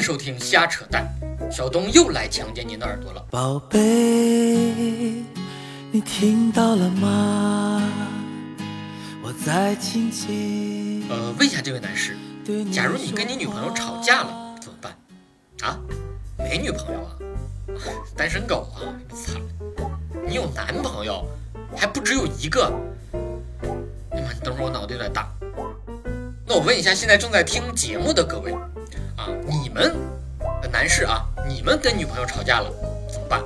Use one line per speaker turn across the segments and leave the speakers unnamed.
迎收听瞎扯淡，小东又来强奸您的耳朵了。
宝贝，你听到了吗？我在轻轻。
呃，问一下这位男士，假如你跟你女朋友吵架了怎么办？啊，没女朋友啊？单身狗啊？操！你有男朋友，还不只有一个？哎妈，你等会儿我脑袋有点大。那我问一下，现在正在听节目的各位啊，你们男士啊，你们跟女朋友吵架了怎么办？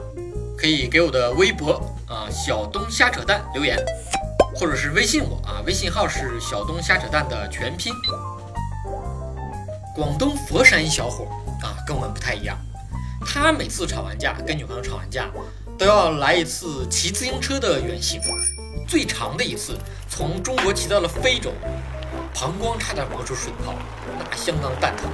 可以给我的微博啊，小东瞎扯淡留言，或者是微信我啊，微信号是小东瞎扯淡的全拼。广东佛山一小伙啊，跟我们不太一样，他每次吵完架，跟女朋友吵完架，都要来一次骑自行车的远行，最长的一次从中国骑到了非洲。膀胱差点磨出水泡，那相当蛋疼。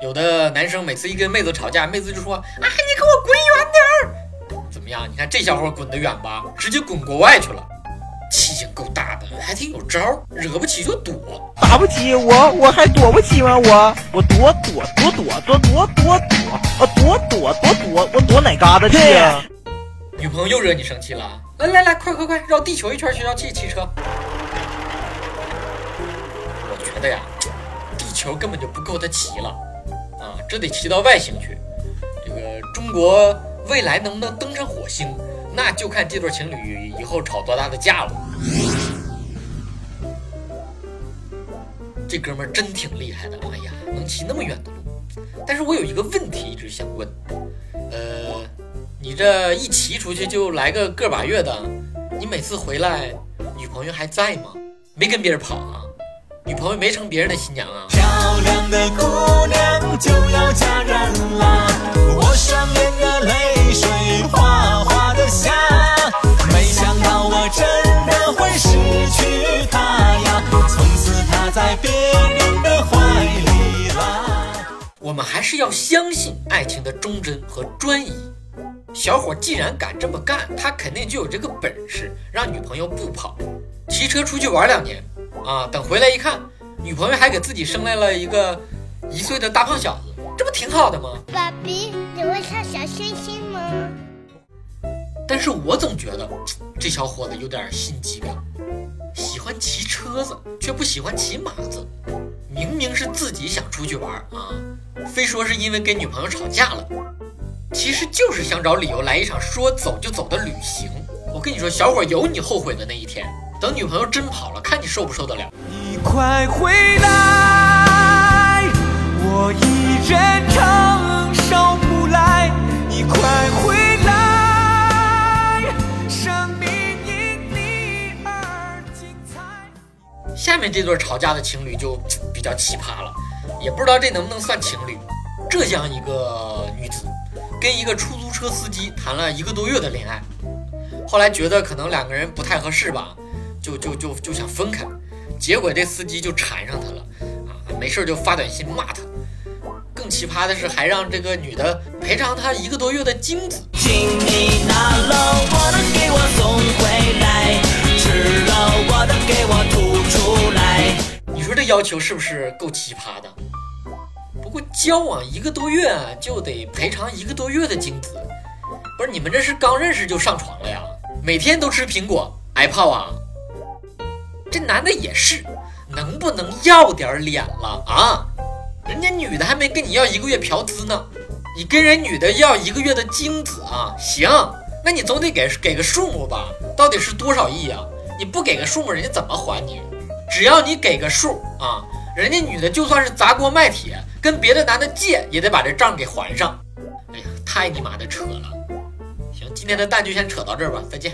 有的男生每次一跟妹子吵架，妹子就说：“啊，你给我滚远点儿！”怎么样？你看这小伙滚得远吧？直接滚国外去了，气性够大的，还挺有招儿，惹不起就躲，
打不起我，我还躲不起吗？我我躲躲躲躲躲躲躲躲，啊躲躲躲躲，我躲哪嘎达去呀？
女朋友又惹你生气了？来来来，快快快，绕地球一圈去，绕去骑车。我觉得呀，地球根本就不够他骑了，啊，这得骑到外星去。这个中国未来能不能登上火星，那就看这对情侣以后吵多大的架了。这哥们儿真挺厉害的，哎呀，能骑那么远的路。但是我有一个问题一直想问，你这一骑出去就来个个把月的，你每次回来女朋友还在吗？没跟别人跑啊？女朋友没成别人的新娘啊？漂亮的姑娘就要嫁人啦，我双眼的泪水哗哗的下，没想到我真的会失去她呀，从此她在别人的怀里啦。我们还是要相信爱情的忠贞和专一。小伙既然敢这么干，他肯定就有这个本事，让女朋友不跑，骑车出去玩两年，啊，等回来一看，女朋友还给自己生来了一个一岁的大胖小子，这不挺好的吗？
爸比，你会唱小星星吗？
但是我总觉得这小伙子有点心机婊，喜欢骑车子，却不喜欢骑马子，明明是自己想出去玩啊，非说是因为跟女朋友吵架了。其实就是想找理由来一场说走就走的旅行。我跟你说，小伙有你后悔的那一天。等女朋友真跑了，看你受不受得了。你快回来，我一人承受不来。你快回来，生命因你而精彩。下面这对吵架的情侣就比较奇葩了，也不知道这能不能算情侣。浙江一个女子。跟一个出租车司机谈了一个多月的恋爱，后来觉得可能两个人不太合适吧，就就就就想分开，结果这司机就缠上她了，啊，没事就发短信骂她，更奇葩的是还让这个女的赔偿他一个多月的精子。请你拿了我的给我送回来，吃了我的给我吐出来。你说这要求是不是够奇葩的？交往一个多月就得赔偿一个多月的精子，不是你们这是刚认识就上床了呀？每天都吃苹果挨泡啊？这男的也是，能不能要点脸了啊？人家女的还没跟你要一个月嫖资呢，你跟人女的要一个月的精子啊？行，那你总得给给个数目吧？到底是多少亿啊？你不给个数目，人家怎么还你？只要你给个数啊，人家女的就算是砸锅卖铁。跟别的男的借也得把这账给还上，哎呀，太你妈的扯了！行，今天的蛋就先扯到这儿吧，再见。